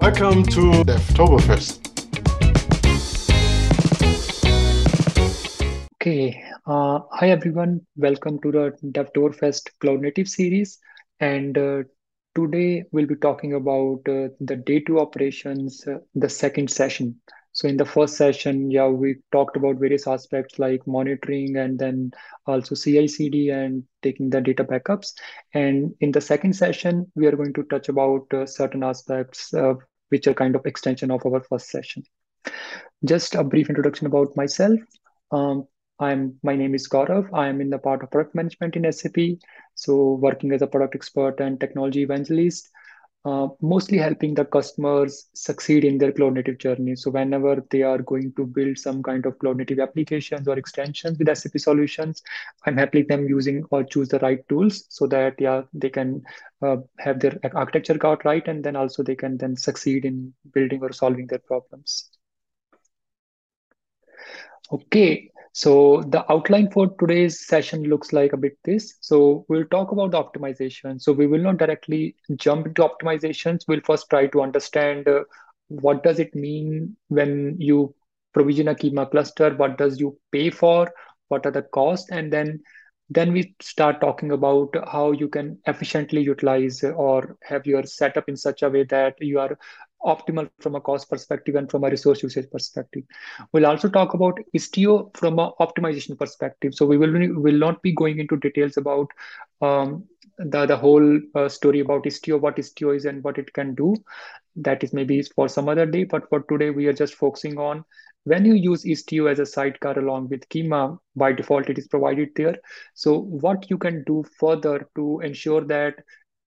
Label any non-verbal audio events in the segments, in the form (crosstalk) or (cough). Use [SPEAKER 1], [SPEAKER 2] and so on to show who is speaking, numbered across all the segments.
[SPEAKER 1] Welcome to Devtoberfest.
[SPEAKER 2] Okay, uh, hi everyone. Welcome to the Devtoberfest Cloud Native series. And uh, today we'll be talking about uh, the day two operations, uh, the second session. So in the first session, yeah, we talked about various aspects like monitoring and then also CI/CD and taking the data backups. And in the second session, we are going to touch about uh, certain aspects uh, which are kind of extension of our first session. Just a brief introduction about myself. Um, I'm my name is Gaurav. I am in the part of product management in SAP. So working as a product expert and technology evangelist, mostly helping the customers succeed in their cloud native journey. So whenever they are going to build some kind of cloud native applications or extensions with SAP solutions, I'm helping them using or choose the right tools so that yeah they can uh, have their architecture got right and then also they can then succeed in building or solving their problems. Okay, so the outline for today's session looks like a bit this. So we'll talk about the optimization. So we will not directly jump into optimizations. We'll first try to understand uh, what does it mean when you provision a Kyma cluster? What does you pay for? What are the costs? And then then we start talking about how you can efficiently utilize or have your setup in such a way that you are optimal from a cost perspective and from a resource usage perspective. We'll also talk about Istio from an optimization perspective. So we will will not be going into details about um, the the whole uh, story about Istio, what Istio is and what it can do. That is maybe for some other day, but for today we are just focusing on when you use Istio as a sidecar along with Kyma, by default it is provided there. So what you can do further to ensure that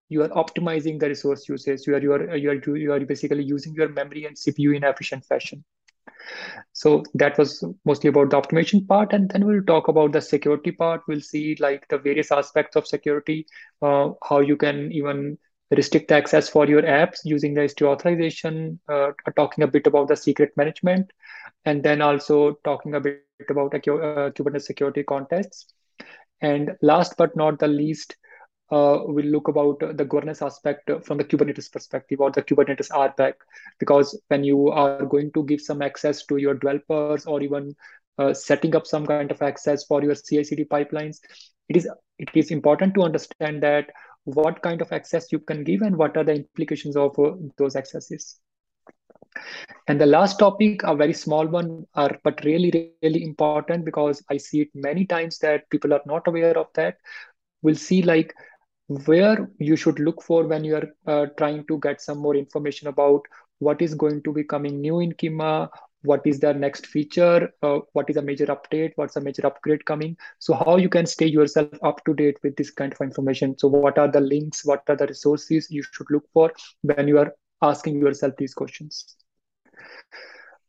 [SPEAKER 2] you are optimizing the resource usage. You are you are you are you are basically using your memory and CPU in efficient fashion. So that was mostly about the optimization part, and then we'll talk about the security part. We'll see like the various aspects of security, uh, how you can even restrict access for your apps using the Istio authorization, uh, talking a bit about the secret management, and then also talking a bit about uh, Kubernetes security contexts. And last but not the least, uh, we'll look about the governance aspect from the Kubernetes perspective or the Kubernetes RBAC, because when you are going to give some access to your developers or even uh, setting up some kind of access for your CI/CD pipelines, it is it is important to understand that what kind of access you can give and what are the implications of uh, those accesses. And the last topic, a very small one, are but really, really important because I see it many times that people are not aware of that. We'll see like where you should look for when you are uh, trying to get some more information about what is going to be coming new in Kyma, what is the next feature, uh, what is a major update, what's a major upgrade coming. So how you can stay yourself up to date with this kind of information. So what are the links, what are the resources you should look for when you are asking yourself these questions.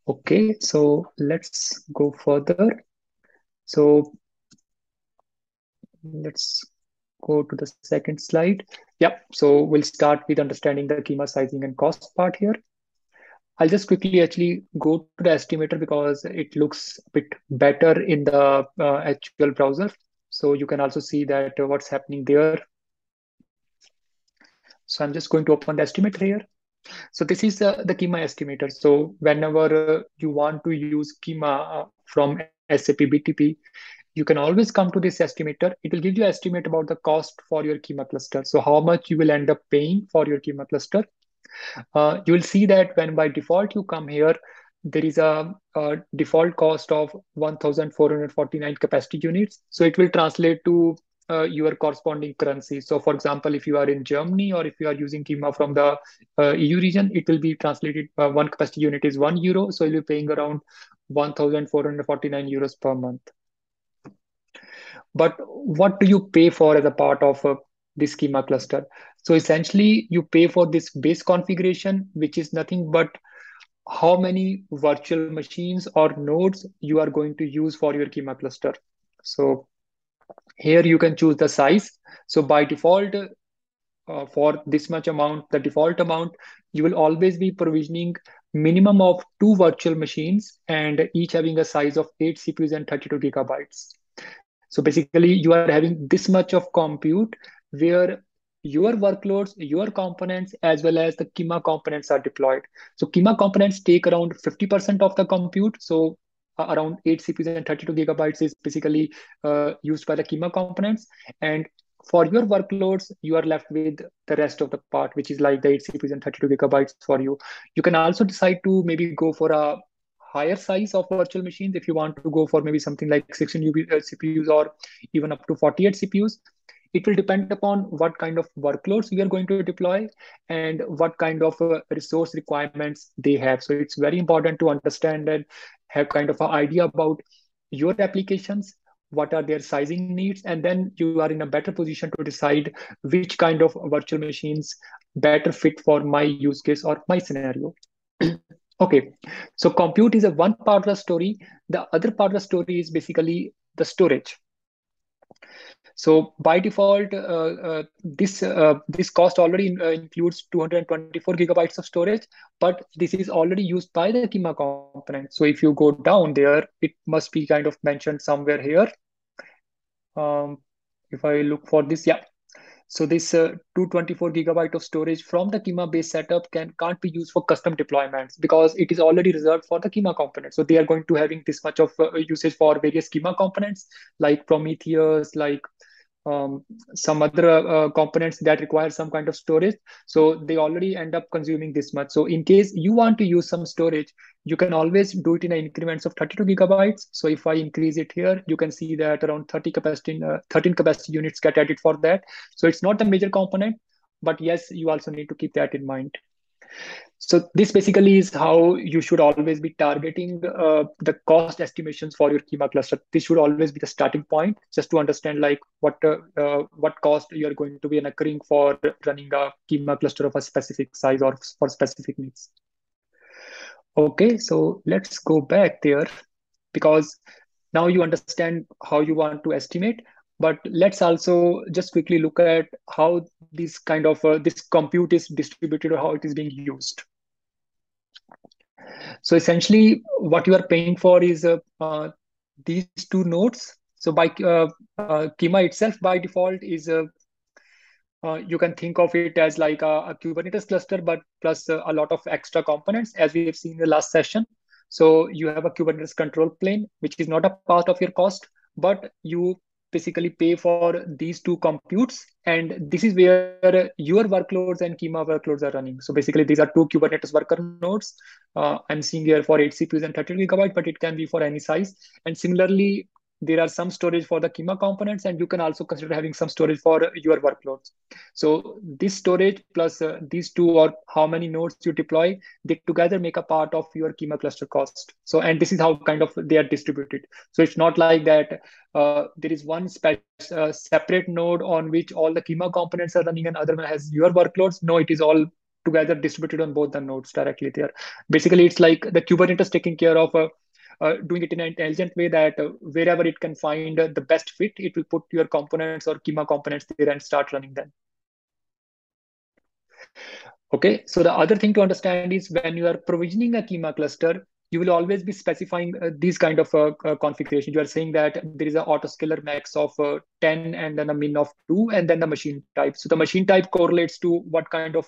[SPEAKER 2] Okay, so let's go further. So let's go to the second slide. Yep, so we'll start with understanding the Kyma sizing and cost part here. I'll just quickly actually go to the estimator because it looks a bit better in the uh, actual browser. So you can also see that uh, what's happening there. So I'm just going to open the estimator here. So this is uh, the Kyma estimator. So whenever uh, you want to use Kyma uh, from SAP BTP, you can always come to this estimator. It will give you estimate about the cost for your Kyma cluster. So how much you will end up paying for your Kyma cluster. Uh, you will see that when by default you come here, there is a, a default cost of 1,449 capacity units. So it will translate to uh, your corresponding currency. So for example, if you are in Germany or if you are using Kyma from the uh, EU region, it will be translated, uh, one capacity unit is one euro. So you'll be paying around 1,449 euros per month. But what do you pay for as a part of uh, this Kyma cluster? So essentially, you pay for this base configuration, which is nothing but how many virtual machines or nodes you are going to use for your Kyma cluster. So here you can choose the size. So by default, uh, for this much amount, the default amount, you will always be provisioning minimum of two virtual machines and each having a size of 8 CPUs and 32 gigabytes. So basically, you are having this much of compute where your workloads, your components, as well as the Kyma components are deployed. So Kyma components take around 50% of the compute. So uh, around 8 CPUs and 32 gigabytes is basically uh, used by the Kyma components. And for your workloads, you are left with the rest of the part, which is like the 8 CPUs and 32 gigabytes for you. You can also decide to maybe go for a higher size of virtual machines if you want to go for maybe something like 16 CPUs or even up to 48 CPUs it will depend upon what kind of workloads you are going to deploy and what kind of uh, resource requirements they have. So it's very important to understand and have kind of an idea about your applications, what are their sizing needs, and then you are in a better position to decide which kind of virtual machines better fit for my use case or my scenario. (clears throat) okay, so compute is a one part of the story. The other part of the story is basically the storage. So by default, uh, uh, this uh, this cost already includes 224 gigabytes of storage, but this is already used by the Kyma component. So if you go down there, it must be kind of mentioned somewhere here. Um, if I look for this, yeah. So this uh, 224 gigabyte of storage from the Kyma base setup can can't be used for custom deployments because it is already reserved for the Kyma component. So they are going to having this much of uh, usage for various Kyma components like Prometheus, like um, some other uh, components that require some kind of storage. So they already end up consuming this much. So in case you want to use some storage, you can always do it in increments of 32 gigabytes. So if I increase it here, you can see that around 30 capacity, uh, 13 capacity units get added for that. So it's not a major component, but yes, you also need to keep that in mind. So this basically is how you should always be targeting uh, the cost estimations for your Kyma cluster. This should always be the starting point, just to understand like what uh, uh, what cost you are going to be incurring for running a Kyma cluster of a specific size or for specific needs. Okay, so let's go back there because now you understand how you want to estimate but let's also just quickly look at how this kind of uh, this compute is distributed or how it is being used so essentially what you are paying for is uh, uh, these two nodes so by uh, uh, Kyma itself by default is uh, uh, you can think of it as like a, a Kubernetes cluster, but plus a lot of extra components, as we have seen in the last session. So you have a Kubernetes control plane, which is not a part of your cost, but you basically pay for these two computes. And this is where your workloads and Kyma workloads are running. So basically, these are two Kubernetes worker nodes. Uh, I'm seeing here for 8 CPUs and 30 gigabyte, but it can be for any size. And similarly, there are some storage for the Kyma components, and you can also consider having some storage for your workloads. So this storage plus uh, these two or how many nodes you deploy, they together make a part of your Kyma cluster cost. So, and this is how kind of they are distributed. So it's not like that uh, there is one uh, separate node on which all the Kyma components are running and other one has your workloads. No, it is all together distributed on both the nodes directly there. Basically, it's like the Kubernetes taking care of a uh, doing it in an intelligent way that uh, wherever it can find uh, the best fit, it will put your components or Kyma components there and start running them. Okay, so the other thing to understand is when you are provisioning a Kyma cluster, you will always be specifying uh, these kind of uh, uh, configuration. You are saying that there is an autoscaler max of 10 and then a min of 2 and then the machine type. So the machine type correlates to what kind of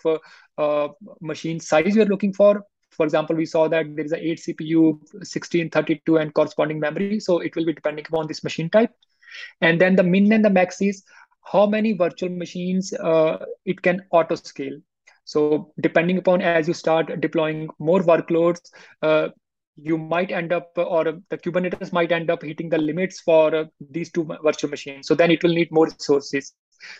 [SPEAKER 2] machine size you're looking for for example, we saw that there is a 8 CPU, 16, 32, and corresponding memory. So it will be depending upon this machine type. And then the min and the max is how many virtual machines uh, it can auto scale. So depending upon as you start deploying more workloads, uh, you might end up or the Kubernetes might end up hitting the limits for uh, these two virtual machines. So then it will need more resources.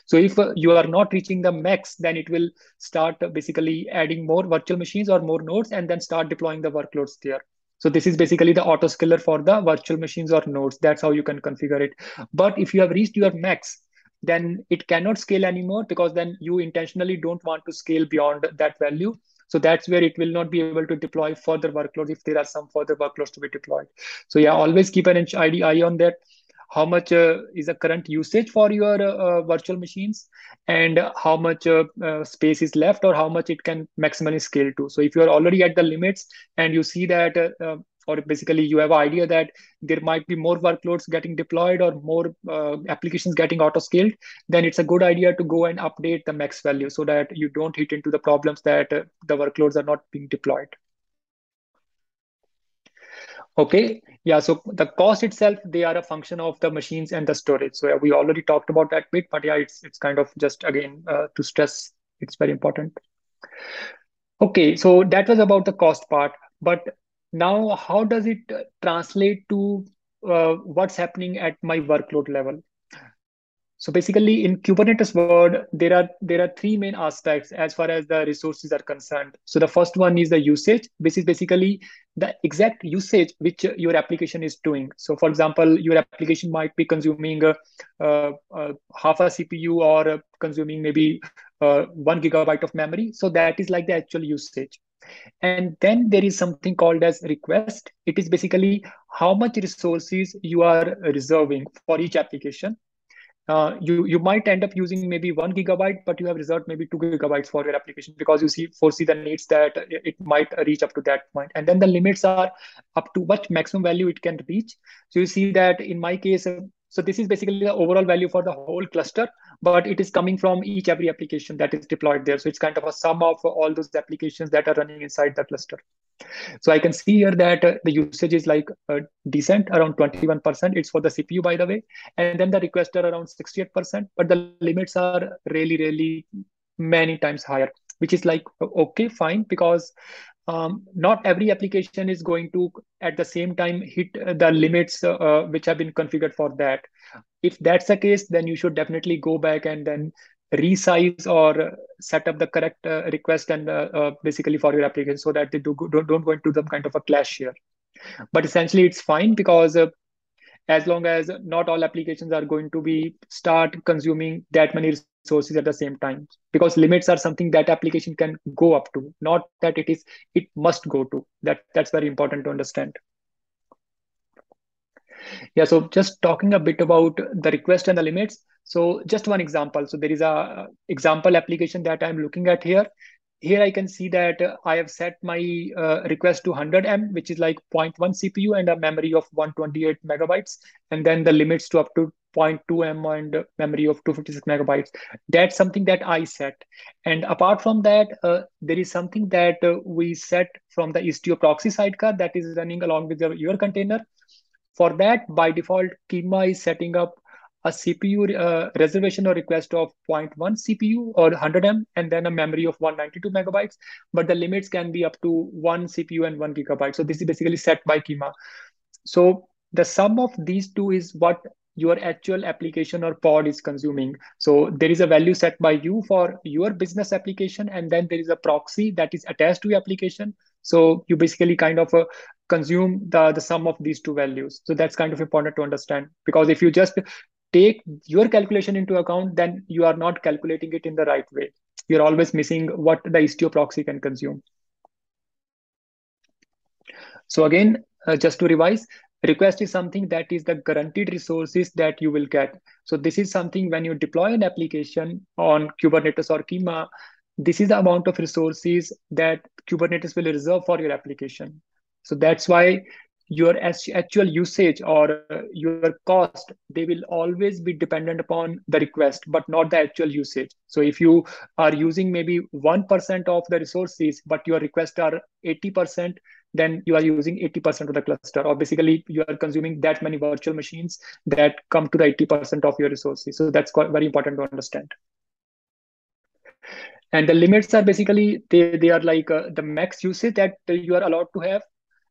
[SPEAKER 2] So if uh, you are not reaching the max, then it will start basically adding more virtual machines or more nodes and then start deploying the workloads there. So this is basically the autoscaler for the virtual machines or nodes. That's how you can configure it. But if you have reached your max, then it cannot scale anymore because then you intentionally don't want to scale beyond that value. So that's where it will not be able to deploy further workloads if there are some further workloads to be deployed. So yeah, always keep an eye on that how much uh, is the current usage for your uh, virtual machines and how much uh, uh, space is left or how much it can maximally scale to so if you are already at the limits and you see that uh, uh, or basically you have an idea that there might be more workloads getting deployed or more uh, applications getting auto scaled, then it's a good idea to go and update the max value so that you don't hit into the problems that uh, the workloads are not being deployed. Okay, yeah, so the cost itself, they are a function of the machines and the storage. So we already talked about that bit, but yeah, it's it's kind of just again uh, to stress, it's very important. Okay, so that was about the cost part, but now how does it translate to uh, what's happening at my workload level? So basically in Kubernetes world, there are there are three main aspects as far as the resources are concerned. So the first one is the usage, which is basically the exact usage which your application is doing. So for example, your application might be consuming uh, uh, half a CPU or consuming maybe uh, one gigabyte of memory. So that is like the actual usage. And then there is something called as request. It is basically how much resources you are reserving for each application uh, you you might end up using maybe one gigabyte, but you have reserved maybe two gigabytes for your application because you see foresee the needs that it might reach up to that point. And then the limits are up to what maximum value it can reach. So you see that in my case, uh, so this is basically the overall value for the whole cluster, but it is coming from each every application that is deployed there. So it's kind of a sum of all those applications that are running inside the cluster. So I can see here that uh, the usage is like uh, decent around 21%. It's for the CPU, by the way. And then the requests are around 68%, but the limits are really, really many times higher, which is like, okay, fine, because um, not every application is going to at the same time hit the limits uh, which have been configured for that. If that's the case, then you should definitely go back and then resize or set up the correct uh, request and uh, uh, basically for your application so that they do, don't, don't go into some kind of a clash here. But essentially it's fine because uh, as long as not all applications are going to be start consuming that many resources at the same time because limits are something that application can go up to not that it is it must go to that that's very important to understand yeah so just talking a bit about the request and the limits so just one example. So there is a uh, example application that I'm looking at here. Here I can see that I have set my uh, request to 100M, which is like 0.1 CPU and a memory of 128 megabytes. And then the limits to up to 0.2M and memory of 256 megabytes. That's something that I set. And apart from that, uh, there is something that uh, we set from the Istio proxy sidecar that is running along with your, your container. For that, by default, Kyma is setting up a CPU uh, reservation or request of 0.1 CPU or 100M and then a memory of 192 megabytes. But the limits can be up to one CPU and one gigabyte. So this is basically set by Kyma. So the sum of these two is what your actual application or pod is consuming. So there is a value set by you for your business application, and then there is a proxy that is attached to your application. So you basically kind of uh, consume the, the sum of these two values. So that's kind of important to understand because if you just take your calculation into account, then you are not calculating it in the right way. You're always missing what the Istio proxy can consume. So again, uh, just to revise, request is something that is the guaranteed resources that you will get. So this is something when you deploy an application on Kubernetes or Kyma, this is the amount of resources that Kubernetes will reserve for your application. So that's why your actual usage or your cost they will always be dependent upon the request but not the actual usage. So if you are using maybe 1% of the resources but your requests are 80% then you are using 80% of the cluster or basically you are consuming that many virtual machines that come to the 80% of your resources. So that's very important to understand. And the limits are basically they, they are like uh, the max usage that you are allowed to have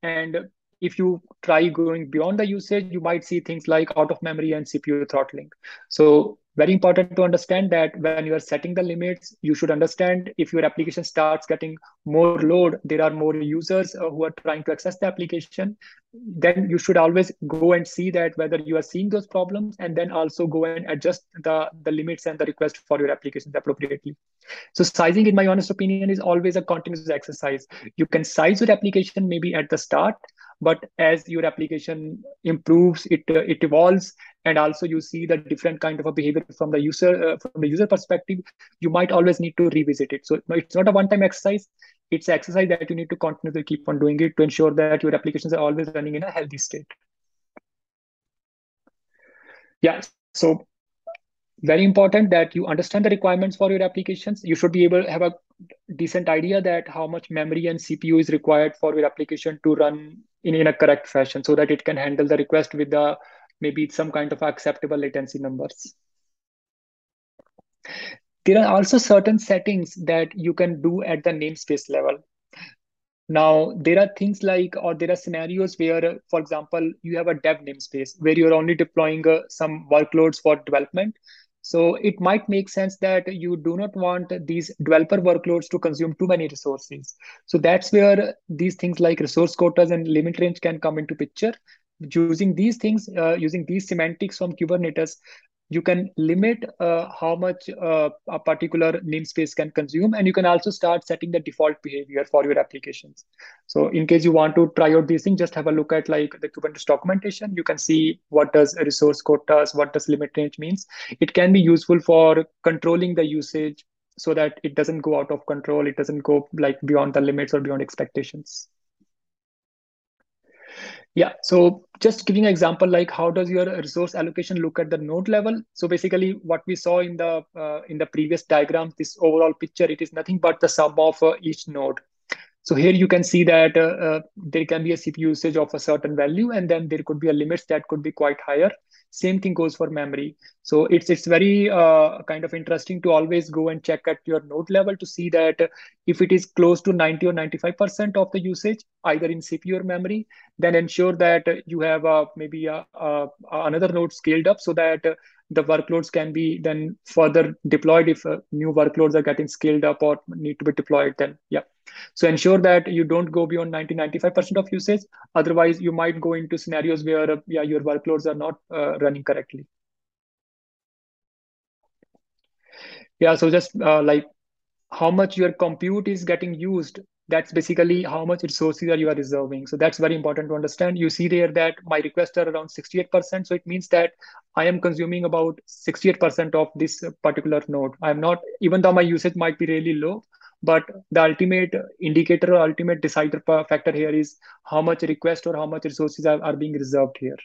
[SPEAKER 2] and if you try going beyond the usage, you might see things like out of memory and CPU throttling. So very important to understand that when you are setting the limits, you should understand if your application starts getting more load, there are more users uh, who are trying to access the application, then you should always go and see that whether you are seeing those problems and then also go and adjust the, the limits and the request for your applications appropriately. So sizing, in my honest opinion, is always a continuous exercise. You can size your application maybe at the start, but as your application improves it uh, it evolves and also you see the different kind of a behavior from the user uh, from the user perspective you might always need to revisit it so it's not a one time exercise it's exercise that you need to continuously keep on doing it to ensure that your applications are always running in a healthy state. Yeah, so very important that you understand the requirements for your applications. You should be able to have a decent idea that how much memory and CPU is required for your application to run in, in a correct fashion so that it can handle the request with the maybe some kind of acceptable latency numbers. There are also certain settings that you can do at the namespace level. Now, there are things like, or there are scenarios where, for example, you have a dev namespace where you're only deploying uh, some workloads for development. So it might make sense that you do not want these developer workloads to consume too many resources. So that's where these things like resource quotas and limit range can come into picture. Using these things, uh, using these semantics from Kubernetes, you can limit uh, how much uh, a particular namespace can consume and you can also start setting the default behavior for your applications. So in case you want to try out these things just have a look at like the kubernetes documentation. You can see what does resource quotas what does limit range means. It can be useful for controlling the usage so that it doesn't go out of control it doesn't go like beyond the limits or beyond expectations yeah, so just giving an example, like how does your resource allocation look at the node level? So basically, what we saw in the uh, in the previous diagram, this overall picture, it is nothing but the sum of uh, each node. So here you can see that uh, uh there can be a CPU usage of a certain value, and then there could be a limits that could be quite higher. Same thing goes for memory. So it's it's very uh, kind of interesting to always go and check at your node level to see that if it is close to 90 or 95% of the usage, either in CPU or memory, then ensure that you have uh, maybe a, a, another node scaled up so that the workloads can be then further deployed if uh, new workloads are getting scaled up or need to be deployed then yeah so ensure that you don't go beyond 90, 95% of usage. Otherwise, you might go into scenarios where yeah, your workloads are not uh, running correctly. Yeah, so just uh, like how much your compute is getting used that's basically how much resources are you are reserving so that's very important to understand you see there that my requests are around 68% so it means that i am consuming about 68% of this particular node i'm not even though my usage might be really low but the ultimate indicator or ultimate decider factor here is how much request or how much resources are, are being reserved here.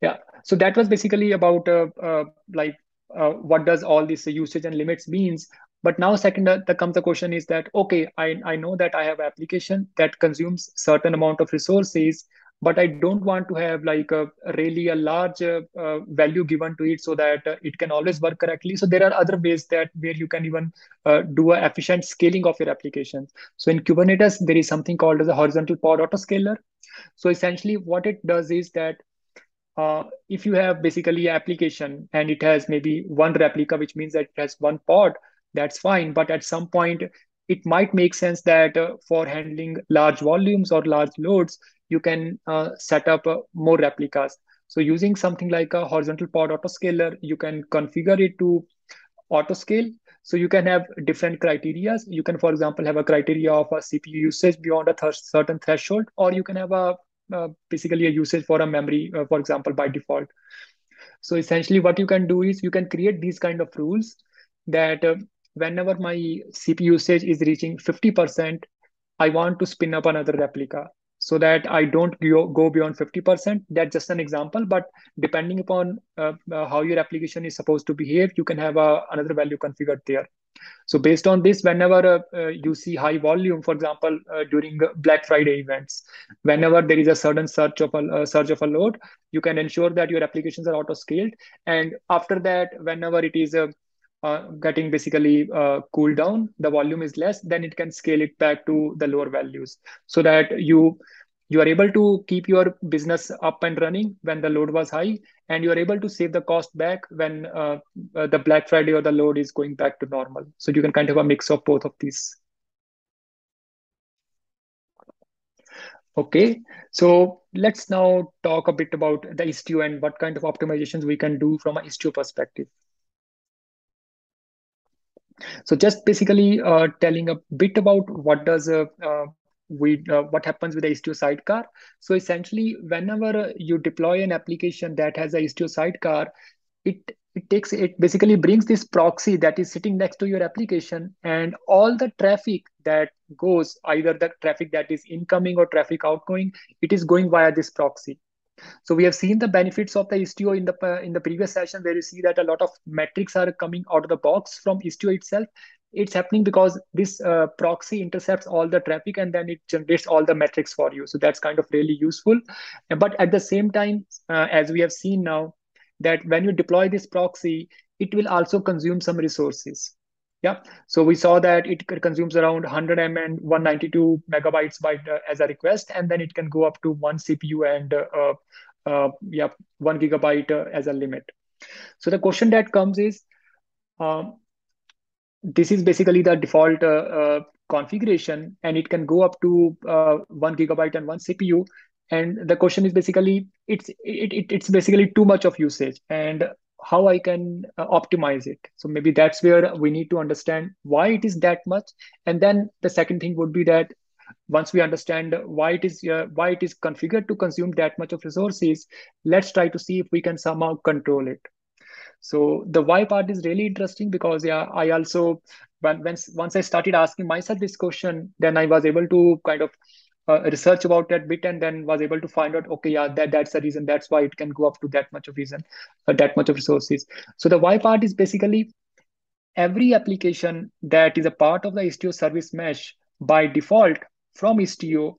[SPEAKER 2] Yeah. So that was basically about uh, uh, like uh, what does all this usage and limits means. But now second uh, that comes the question is that okay I, I know that i have application that consumes certain amount of resources but I don't want to have like a really a large uh, uh, value given to it so that uh, it can always work correctly. So there are other ways that where you can even uh, do a efficient scaling of your applications. So in Kubernetes, there is something called as a horizontal pod autoscaler. So essentially what it does is that uh, if you have basically an application and it has maybe one replica, which means that it has one pod, that's fine. But at some point, it might make sense that uh, for handling large volumes or large loads, you can uh, set up uh, more replicas. So using something like a horizontal pod autoscaler, you can configure it to autoscale. So you can have different criteria. You can, for example, have a criteria of a CPU usage beyond a th certain threshold, or you can have a uh, basically a usage for a memory, uh, for example, by default. So essentially what you can do is you can create these kind of rules that uh, whenever my CPU usage is reaching 50%, I want to spin up another replica so that I don't go beyond 50%. That's just an example, but depending upon uh, uh, how your application is supposed to behave, you can have another value configured there. So based on this, whenever uh, uh, you see high volume, for example, uh, during Black Friday events, whenever there is a sudden surge of a surge of a load, you can ensure that your applications are auto scaled. And after that, whenever it is a uh, getting basically uh, cooled down, the volume is less, then it can scale it back to the lower values. So that you you are able to keep your business up and running when the load was high and you are able to save the cost back when uh, uh, the black friday or the load is going back to normal. So you can kind of have a mix of both of these. Okay so let's now talk a bit about the istio and what kind of optimizations we can do from an istio perspective so just basically uh, telling a bit about what does uh, uh, we uh, what happens with the Istio sidecar. So essentially, whenever you deploy an application that has a Istio sidecar, it it takes it basically brings this proxy that is sitting next to your application and all the traffic that goes either the traffic that is incoming or traffic outgoing it is going via this proxy so we have seen the benefits of the istio in the in the previous session where you see that a lot of metrics are coming out of the box from istio itself. It's happening because this uh, proxy intercepts all the traffic and then it generates all the metrics for you. So that's kind of really useful. But at the same time uh, as we have seen now that when you deploy this proxy, it will also consume some resources. Yeah, so we saw that it consumes around 100 M and 192 megabytes by uh, as a request, and then it can go up to one CPU and uh, uh, uh, yeah, one gigabyte uh, as a limit. So the question that comes is, um, this is basically the default uh, configuration, and it can go up to one gigabyte and one CPU and the question is basically it's it, it, it's basically too much of usage. And how i can uh, optimize it. So maybe that's where we need to understand why it is that much. And then the second thing would be that once we understand why it is uh, why it is configured to consume that much of resources let's try to see if we can somehow control it. So the why part is really interesting because yeah i also when, when once i started asking myself this question then i was able to kind of uh, research about that bit and then was able to find out okay yeah that that's the reason that's why it can go up to that much of reason uh, that much of resources. So the why part is basically every application that is a part of the istio service mesh by default from istio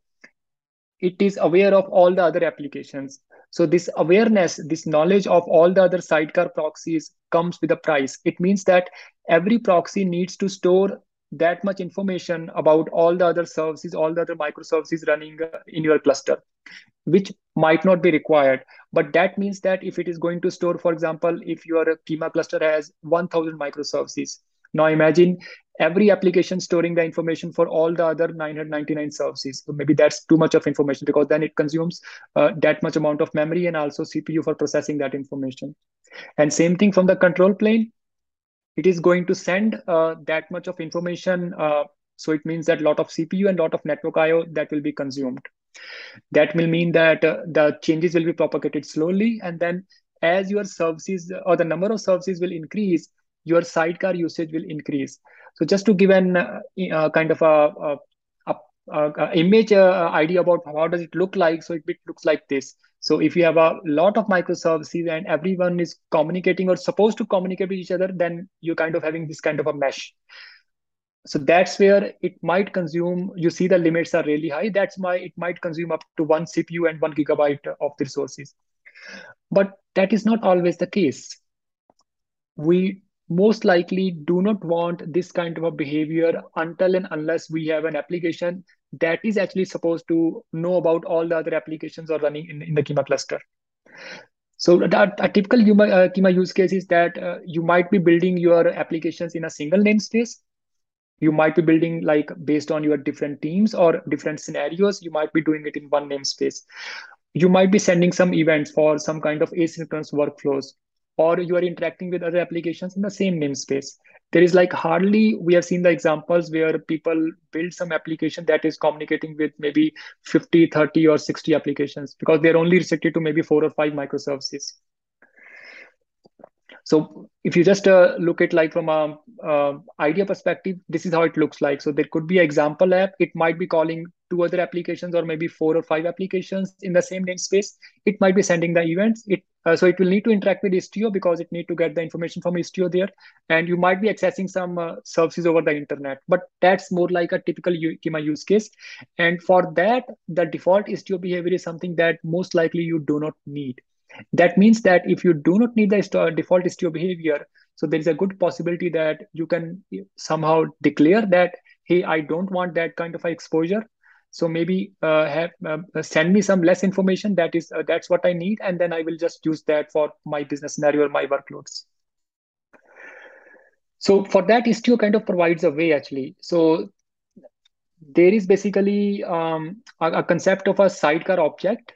[SPEAKER 2] it is aware of all the other applications. So this awareness this knowledge of all the other sidecar proxies comes with a price. It means that every proxy needs to store that much information about all the other services, all the other microservices running uh, in your cluster, which might not be required. But that means that if it is going to store, for example, if your Kyma cluster has 1000 microservices, now imagine every application storing the information for all the other 999 services. So maybe that's too much of information because then it consumes uh, that much amount of memory and also CPU for processing that information. And same thing from the control plane it is going to send uh, that much of information. Uh, so it means that a lot of CPU and a lot of network IO that will be consumed. That will mean that uh, the changes will be propagated slowly. And then as your services or the number of services will increase, your sidecar usage will increase. So just to give an uh, uh, kind of a, a uh, uh, image uh, idea about how does it look like. So it looks like this. So if you have a lot of microservices and everyone is communicating or supposed to communicate with each other, then you're kind of having this kind of a mesh. So that's where it might consume, you see the limits are really high. That's why it might consume up to one CPU and one gigabyte of the resources. But that is not always the case. We most likely do not want this kind of a behavior until and unless we have an application that is actually supposed to know about all the other applications are running in, in the Kyma cluster. So that, a typical Kyma, uh, Kyma use case is that uh, you might be building your applications in a single namespace. You might be building like based on your different teams or different scenarios. You might be doing it in one namespace. You might be sending some events for some kind of asynchronous workflows or you are interacting with other applications in the same namespace. There is like hardly, we have seen the examples where people build some application that is communicating with maybe 50, 30 or 60 applications because they're only restricted to maybe four or five microservices. So if you just uh, look at like from a uh, idea perspective, this is how it looks like. So there could be an example app. It might be calling two other applications or maybe four or five applications in the same namespace. It might be sending the events. It uh, so it will need to interact with Istio because it need to get the information from Istio there, and you might be accessing some uh, services over the internet. But that's more like a typical Kyma use case, and for that, the default Istio behavior is something that most likely you do not need. That means that if you do not need the default Istio behavior, so there is a good possibility that you can somehow declare that, hey, I don't want that kind of exposure. So maybe uh, have uh, send me some less information. That is uh, that's what I need, and then I will just use that for my business scenario or my workloads. So for that, Istio kind of provides a way actually. So there is basically um, a, a, concept of a sidecar object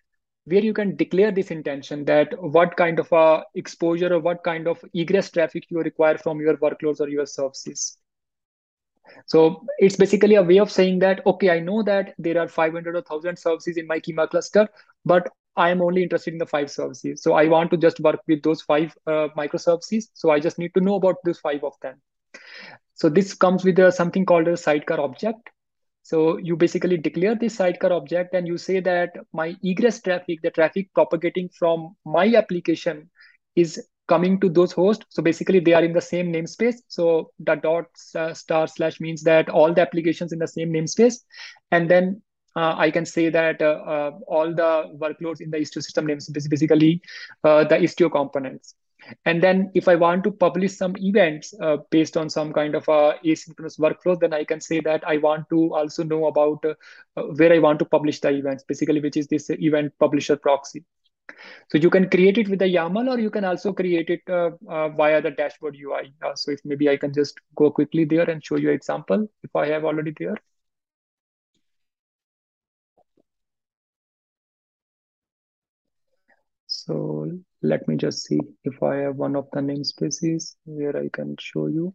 [SPEAKER 2] where you can declare this intention that what kind of a exposure or what kind of egress traffic you require from your workloads or your services. So it's basically a way of saying that, okay, I know that there are 500 or 1000 services in my Kyma cluster, but I am only interested in the five services. So I want to just work with those five uh, microservices. So I just need to know about those five of them. So this comes with a, something called a sidecar object. So you basically declare this sidecar object and you say that my egress traffic, the traffic propagating from my application is coming to those hosts. So basically they are in the same namespace. So the dot uh, star slash means that all the applications in the same namespace. And then uh, I can say that uh, uh, all the workloads in the Istio system namespace, basically uh, the Istio components. And then if I want to publish some events uh, based on some kind of a asynchronous workflow, then I can say that I want to also know about uh, where I want to publish the events, basically, which is this event publisher proxy. So you can create it with the YAML or you can also create it uh, uh, via the dashboard UI. Uh, so if maybe I can just go quickly there and show you an example if I have already there. So let me just see if I have one of the namespaces where I can show you.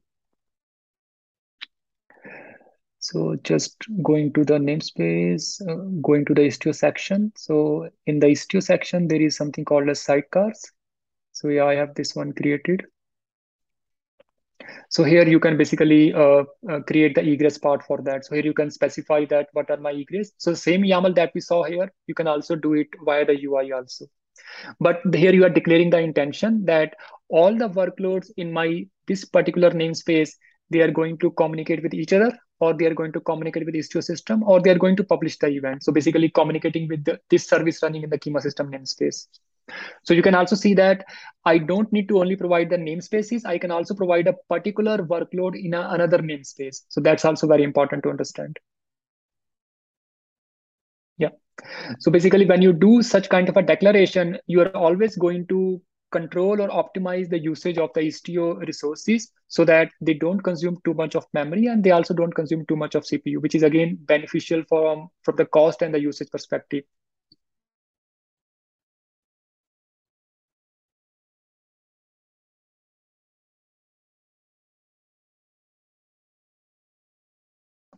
[SPEAKER 2] So just going to the namespace, uh, going to the Istio section. So in the Istio section, there is something called as sidecars. So yeah, I have this one created. So here you can basically uh, uh, create the egress part for that. So here you can specify that what are my egress. So same YAML that we saw here, you can also do it via the UI also. But here you are declaring the intention that all the workloads in my this particular namespace, they are going to communicate with each other or they are going to communicate with Istio system, or they are going to publish the event. So basically communicating with the, this service running in the Kyma system namespace. So you can also see that I don't need to only provide the namespaces. I can also provide a particular workload in a, another namespace. So that's also very important to understand. So basically, when you do such kind of a declaration, you are always going to control or optimize the usage of the Istio resources so that they don't consume too much of memory and they also don't consume too much of CPU, which is again beneficial from, from the cost and the usage perspective.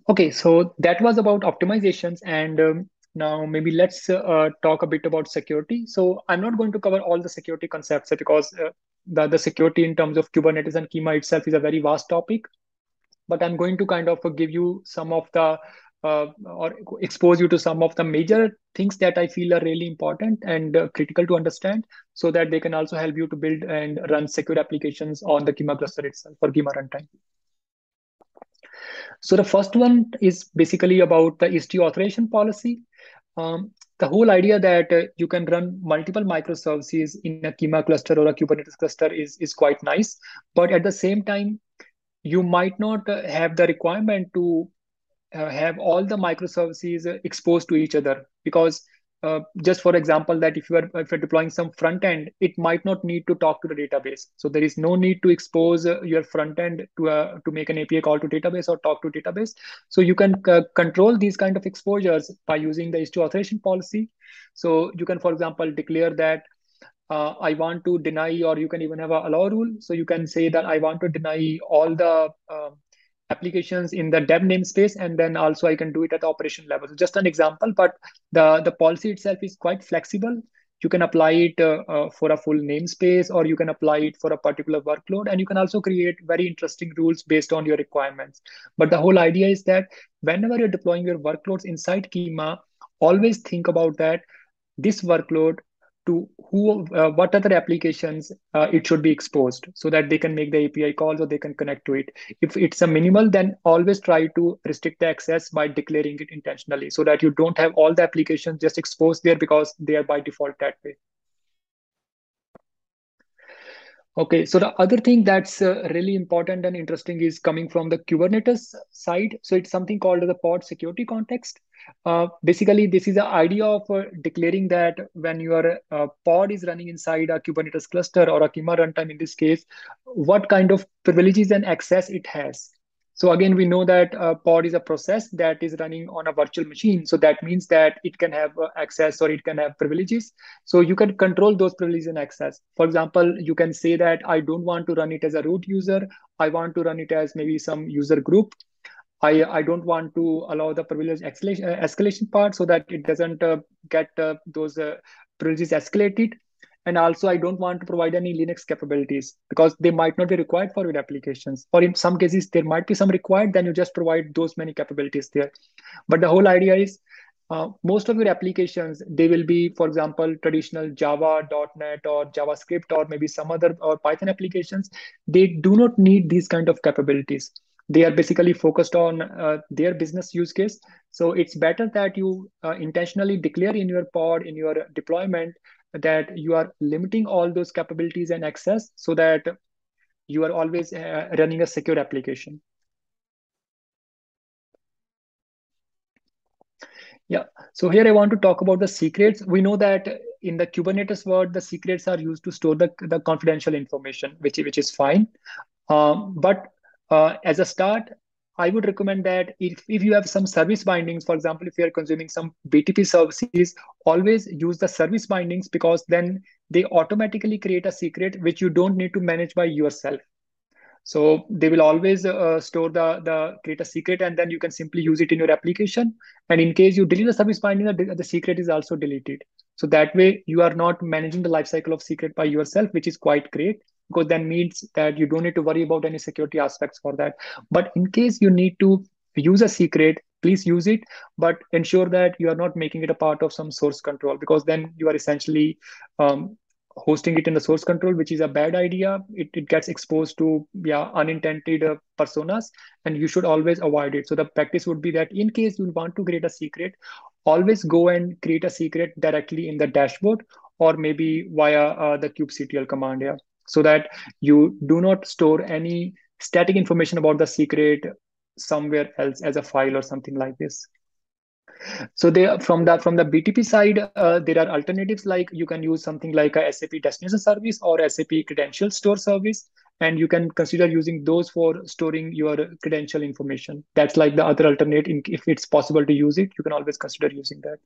[SPEAKER 2] Okay, so that was about optimizations and um, now, maybe let's uh, talk a bit about security. So I'm not going to cover all the security concepts because uh, the, the security in terms of Kubernetes and Kyma itself is a very vast topic. But I'm going to kind of give you some of the uh, or expose you to some of the major things that I feel are really important and uh, critical to understand so that they can also help you to build and run secure applications on the Kyma cluster itself for Kyma runtime. So the first one is basically about the Istio authorization policy. Um, the whole idea that uh, you can run multiple microservices in a Kyma cluster or a Kubernetes cluster is, is quite nice. But at the same time, you might not uh, have the requirement to uh, have all the microservices uh, exposed to each other because uh, just for example, that if you are if you're deploying some front end, it might not need to talk to the database. So there is no need to expose uh, your front end to a, to make an API call to database or talk to database. So you can uh, control these kind of exposures by using the Istio authorization policy. So you can, for example, declare that uh, I want to deny, or you can even have a allow rule. So you can say that I want to deny all the uh, applications in the dev namespace and then also I can do it at the operation level. So just an example, but the, the policy itself is quite flexible. You can apply it uh, uh, for a full namespace or you can apply it for a particular workload and you can also create very interesting rules based on your requirements. But the whole idea is that whenever you're deploying your workloads inside Kyma, always think about that this workload to who uh, what other applications uh, it should be exposed so that they can make the api calls or they can connect to it. If it's a minimal then always try to restrict the access by declaring it intentionally so that you don't have all the applications just exposed there because they are by default that way Okay, so the other thing that's uh, really important and interesting is coming from the Kubernetes side. So it's something called the pod security context. Uh, basically, this is the idea of uh, declaring that when your uh, pod is running inside a Kubernetes cluster or a Kyma runtime in this case, what kind of privileges and access it has. So again, we know that a pod is a process that is running on a virtual machine. So that means that it can have uh, access or it can have privileges. So you can control those privileges and access. For example, you can say that I don't want to run it as a root user. I want to run it as maybe some user group. I, I don't want to allow the privilege escalation, uh, escalation part so that it doesn't uh, get uh, those uh, privilege escalated. And also, I don't want to provide any Linux capabilities because they might not be required for your applications. Or in some cases, there might be some required, then you just provide those many capabilities there. But the whole idea is uh, most of your applications, they will be, for example, traditional Java, .NET, or JavaScript, or maybe some other or Python applications. They do not need these kind of capabilities. They are basically focused on uh, their business use case. So it's better that you uh, intentionally declare in your pod, in your deployment, that you are limiting all those capabilities and access so that you are always uh, running a secure application. Yeah, so here I want to talk about the secrets. We know that in the Kubernetes world, the secrets are used to store the, the confidential information, which, which is fine. Um, but uh, as a start, I would recommend that if, if you have some service bindings, for example, if you are consuming some BTP services, always use the service bindings because then they automatically create a secret which you don't need to manage by yourself. So they will always uh, store the, the create a secret and then you can simply use it in your application. And in case you delete the service binding, the, the secret is also deleted. So that way you are not managing the lifecycle of secret by yourself, which is quite great because that means that you don't need to worry about any security aspects for that. But in case you need to use a secret, please use it, but ensure that you are not making it a part of some source control because then you are essentially um, hosting it in the source control, which is a bad idea. It, it gets exposed to yeah unintended uh, personas, and you should always avoid it. So the practice would be that in case you want to create a secret, always go and create a secret directly in the dashboard or maybe via uh, the kubectl command. Yeah so that you do not store any static information about the secret somewhere else as a file or something like this. So they from the from the btp side uh, there are alternatives like you can use something like a sap destination service or sap credential store service and you can consider using those for storing your credential information. That's like the other alternate if it's possible to use it you can always consider using that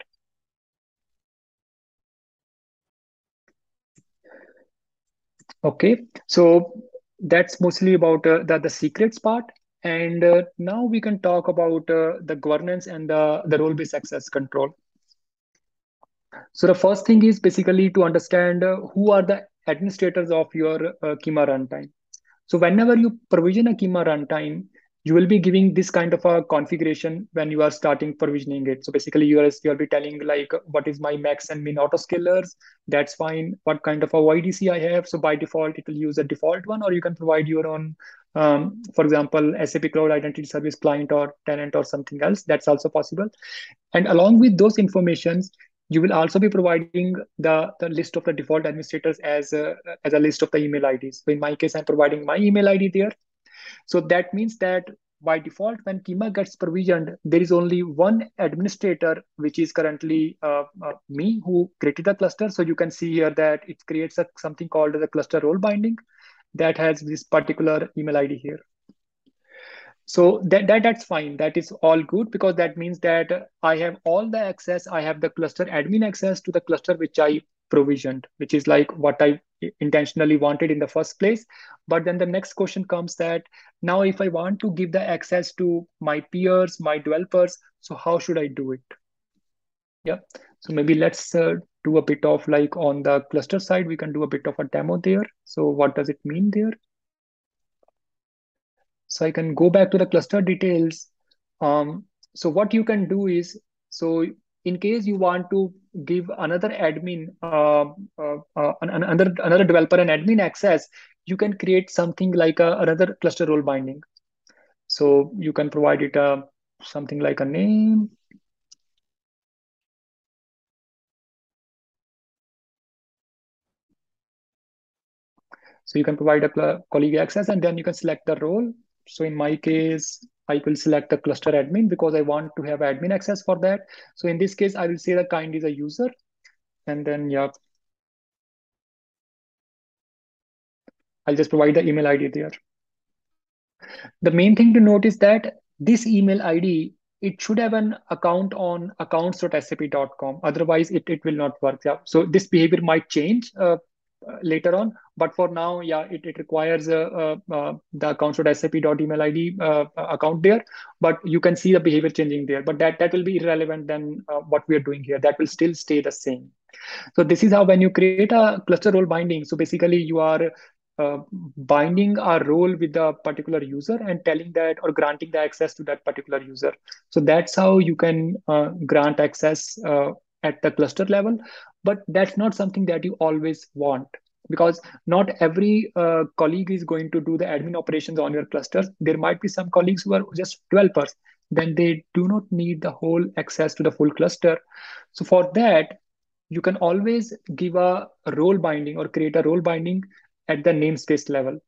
[SPEAKER 2] Okay, so that's mostly about uh, the, the secrets part. And uh, now we can talk about uh, the governance and the, the role-based access control. So the first thing is basically to understand uh, who are the administrators of your uh, Kyma runtime. So whenever you provision a Kyma runtime, you will be giving this kind of a configuration when you are starting provisioning it. So basically you are you'll be telling like what is my max and min autoscalers. That's fine. What kind of a OIDC I have. So by default, it will use a default one, or you can provide your own, um, for example, SAP Cloud Identity Service client or tenant or something else. That's also possible. And along with those informations, you will also be providing the, the list of the default administrators as a, as a list of the email IDs. So in my case, I'm providing my email ID there so that means that by default, when Kyma gets provisioned, there is only one administrator, which is currently uh, uh, me who created the cluster. So you can see here that it creates a, something called the cluster role binding that has this particular email ID here. So that, that that's fine. That is all good because that means that I have all the access. I have the cluster admin access to the cluster which I provisioned, which is like what I intentionally wanted in the first place. But then the next question comes that now if I want to give the access to my peers, my developers, so how should I do it? Yeah, so maybe let's uh, do a bit of like on the cluster side, we can do a bit of a demo there. So what does it mean there? So I can go back to the cluster details. Um, so what you can do is, so in case you want to give another admin, uh, uh, uh, another another developer an admin access, you can create something like a, another cluster role binding. So you can provide it a something like a name. So you can provide a colleague access and then you can select the role. So in my case, I will select the cluster admin because I want to have admin access for that. So in this case, I will say the kind is a user. And then, yeah, I'll just provide the email ID there. The main thing to note is that this email ID, it should have an account on accounts.sap.com. Otherwise, it, it will not work. Yeah. So this behavior might change uh, later on. But for now, yeah, it, it requires uh, uh, the accounts.sap.email ID account there. But you can see the behavior changing there. But that, that will be irrelevant than what we are doing here. That will still stay the same. So this is how when you create a cluster role binding, so basically you are uh, binding a role with a particular user and telling that or granting the access to that particular user. So that's how you can uh, grant access uh, at the cluster level. But that's not something that you always want because not every uh, colleague is going to do the admin operations on your clusters. There might be some colleagues who are just developers. Then they do not need the whole access to the full cluster. So for that, you can always give a role binding or create a role binding at the namespace level.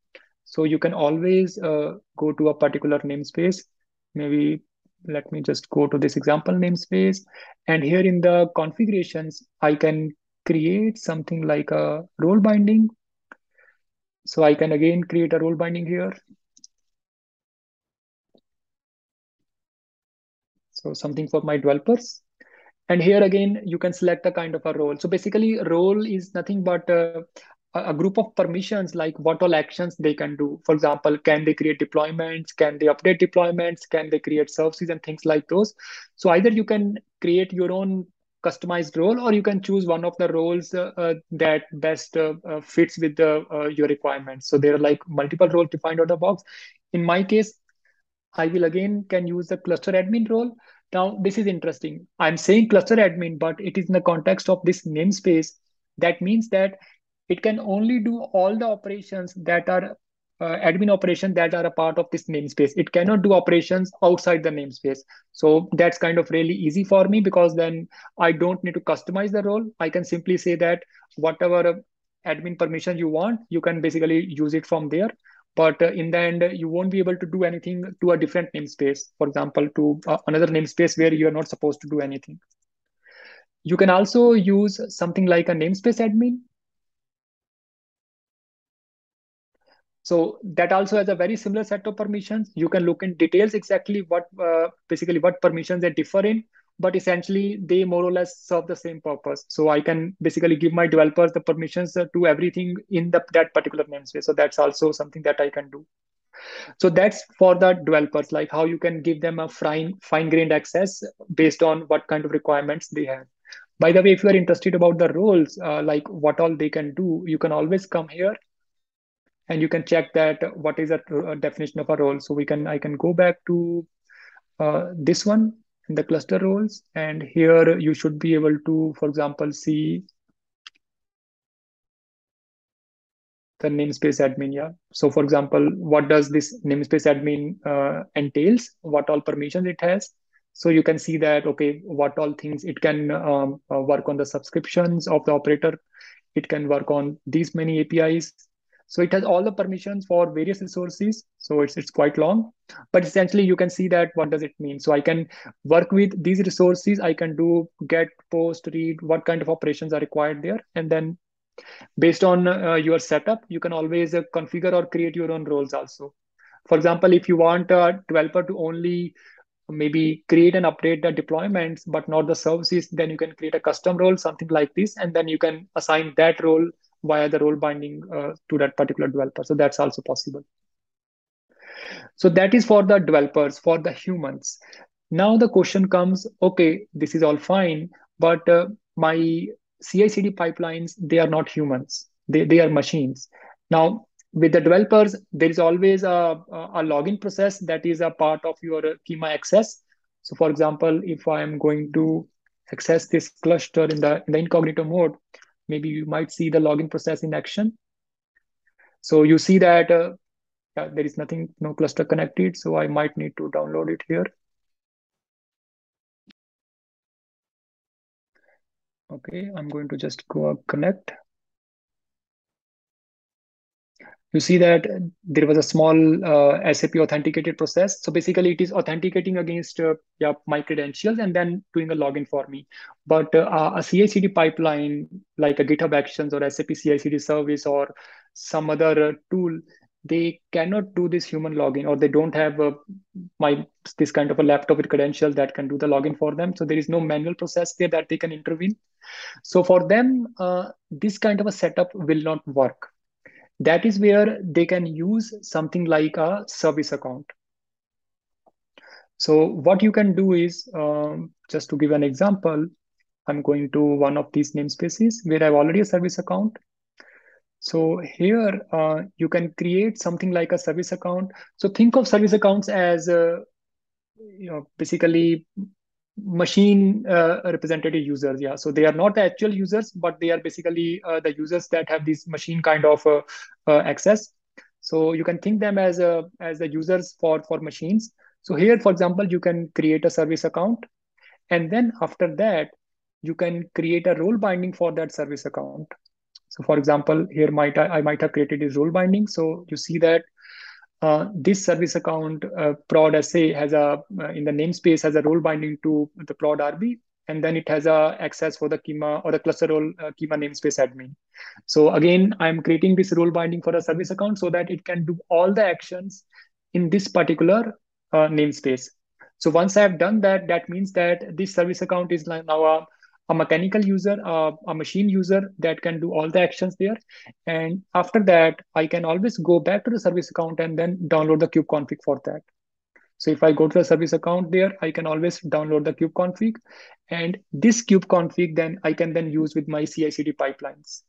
[SPEAKER 2] So you can always uh, go to a particular namespace. Maybe let me just go to this example namespace. And here in the configurations, I can create something like a role binding. So I can again create a role binding here. So something for my developers. And here again, you can select a kind of a role. So basically role is nothing but uh, a group of permissions like what all actions they can do. For example can they create deployments? Can they update deployments? Can they create services and things like those? So either you can create your own customized role or you can choose one of the roles uh, uh, that best uh, uh fits with the, uh, your requirements. So there are like multiple roles defined out of the box. In my case i will again can use the cluster admin role. Now this is interesting. I'm saying cluster admin but it is in the context of this namespace. That means that it can only do all the operations that are uh, admin operations that are a part of this namespace. It cannot do operations outside the namespace. So that's kind of really easy for me because then I don't need to customize the role. I can simply say that whatever admin permission you want, you can basically use it from there. But uh, in the end, you won't be able to do anything to a different namespace. For example, to uh, another namespace where you're not supposed to do anything. You can also use something like a namespace admin So that also has a very similar set of permissions. You can look in details exactly what uh, basically what permissions they differ in, but essentially they more or less serve the same purpose. So I can basically give my developers the permissions uh, to everything in the, that particular namespace. So that's also something that I can do. So that's for the developers, like how you can give them a fine fine-grained access based on what kind of requirements they have. By the way, if you are interested about the roles, uh, like what all they can do, you can always come here and you can check that what is a, a definition of a role. So we can I can go back to uh, this one in the cluster roles, and here you should be able to, for example, see the namespace admin. Yeah. So for example, what does this namespace admin uh, entails? What all permissions it has? So you can see that okay, what all things it can um, uh, work on the subscriptions of the operator. It can work on these many APIs so it has all the permissions for various resources. So it's, it's quite long, but essentially you can see that what does it mean? So I can work with these resources. I can do get, post, read, what kind of operations are required there. And then based on uh, your setup, you can always uh, configure or create your own roles also. For example, if you want a developer to only maybe create and update the deployments, but not the services, then you can create a custom role, something like this, and then you can assign that role via the role binding uh, to that particular developer. So that's also possible. So that is for the developers, for the humans. Now the question comes, okay, this is all fine, but uh, my CI/CD pipelines, they are not humans. They, they are machines. Now, with the developers, there is always a, a login process that is a part of your Kyma access. So for example, if I am going to access this cluster in the, in the incognito mode, maybe you might see the login process in action. So you see that uh, yeah, there is nothing, no cluster connected. So I might need to download it here. Okay, I'm going to just go connect you see that there was a small uh, SAP authenticated process. So basically, it is authenticating against uh, yeah, my credentials and then doing a login for me. But uh, a CI/CD pipeline, like a GitHub Actions or SAP CI/CD service or some other uh, tool, they cannot do this human login or they don't have a, my this kind of a laptop with credentials that can do the login for them so there is no manual process there that they can intervene so for them uh, this kind of a setup will not work that is where they can use something like a service account so what you can do is um, just to give an example i'm going to one of these namespaces where i have already a service account so here uh, you can create something like a service account. So think of service accounts as uh, you know basically machine uh, representative users. Yeah, so they are not the actual users, but they are basically uh, the users that have this machine kind of uh, uh, access. So you can think them as a as the users for for machines. So here, for example, you can create a service account, and then after that, you can create a role binding for that service account. So for example, here might I, I might have created this role binding. So you see that uh, this service account uh, prod SA has a uh, in the namespace has a role binding to the prod RB, and then it has a access for the Kyma or the cluster role uh, Kyma namespace admin. So again, I'm creating this role binding for a service account so that it can do all the actions in this particular uh, namespace. So once I have done that, that means that this service account is now a a mechanical user, uh, a machine user that can do all the actions there. And after that, I can always go back to the service account and then download the kube config for that. So if I go to the service account there, I can always download the kube config. And this kube config, then I can then use with my CI/CD pipelines.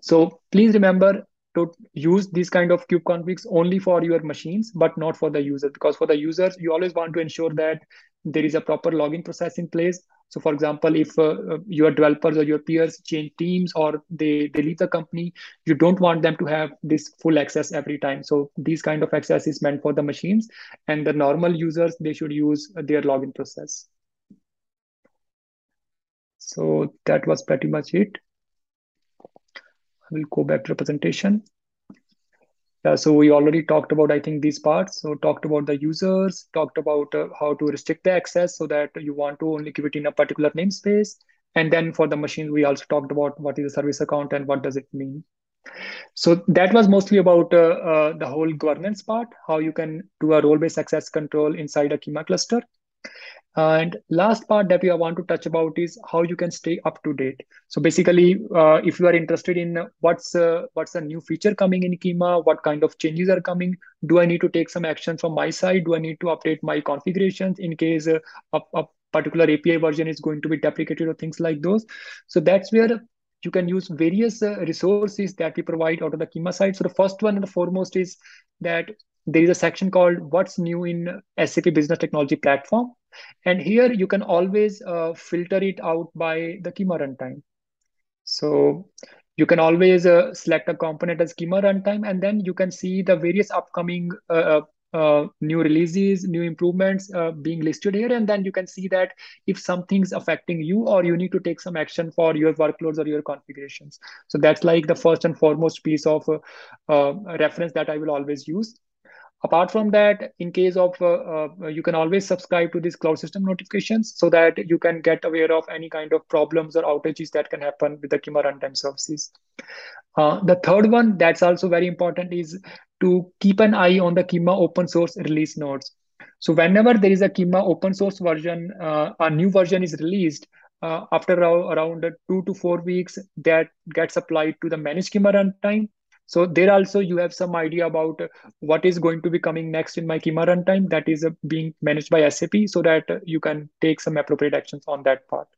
[SPEAKER 2] So please remember to use these kind of kube configs only for your machines, but not for the user. Because for the users, you always want to ensure that there is a proper logging process in place so for example, if uh, uh, your developers or your peers change teams or they, they leave the company, you don't want them to have this full access every time. So these kind of access is meant for the machines and the normal users, they should use their login process. So that was pretty much it. I will go back to the presentation. Uh, so we already talked about, I think, these parts. So talked about the users, talked about uh, how to restrict the access so that you want to only give it in a particular namespace. And then for the machine, we also talked about what is a service account and what does it mean. So that was mostly about uh, uh the whole governance part, how you can do a role-based access control inside a Kyma cluster. And last part that we want to touch about is how you can stay up to date. So basically, uh, if you are interested in what's uh, what's a new feature coming in Kyma, what kind of changes are coming, do I need to take some action from my side? Do I need to update my configurations in case uh, a, a particular API version is going to be deprecated or things like those? So that's where you can use various uh, resources that we provide out of the Kyma side. So the first one and the foremost is that there is a section called What's New in SAP Business Technology Platform. And here you can always uh, filter it out by the Kyma runtime. So you can always uh, select a component as Kyma runtime, and then you can see the various upcoming uh, uh, uh new releases, new improvements uh, being listed here. And then you can see that if something's affecting you or you need to take some action for your workloads or your configurations. So that's like the first and foremost piece of reference that I will always use apart from that in case of uh, uh, you can always subscribe to these cloud system notifications so that you can get aware of any kind of problems or outages that can happen with the Kyma runtime services. Uh, the third one that's also very important is to keep an eye on the Kyma open source release notes so whenever there is a Kyma open source version uh, a new version is released uh, after around two to four weeks that gets applied to the managed Kyma runtime so there also you have some idea about what is going to be coming next in my Kyma runtime that is uh, being managed by SAP so that uh, you can take some appropriate actions on that part.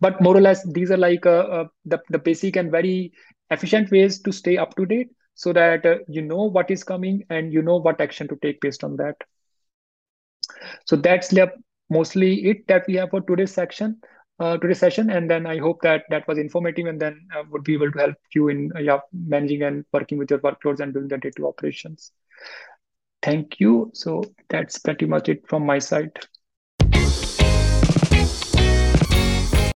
[SPEAKER 2] But more or less, these are like uh, uh, the, the basic and very efficient ways to stay up to date so that uh, you know what is coming and you know what action to take based on that. So that's mostly it that we have for today's section uh, today's session. And then I hope that that was informative and then uh, would be able to help you in uh, yeah, managing and working with your workloads and doing the day-2 operations. Thank you. So that's pretty much it from my side.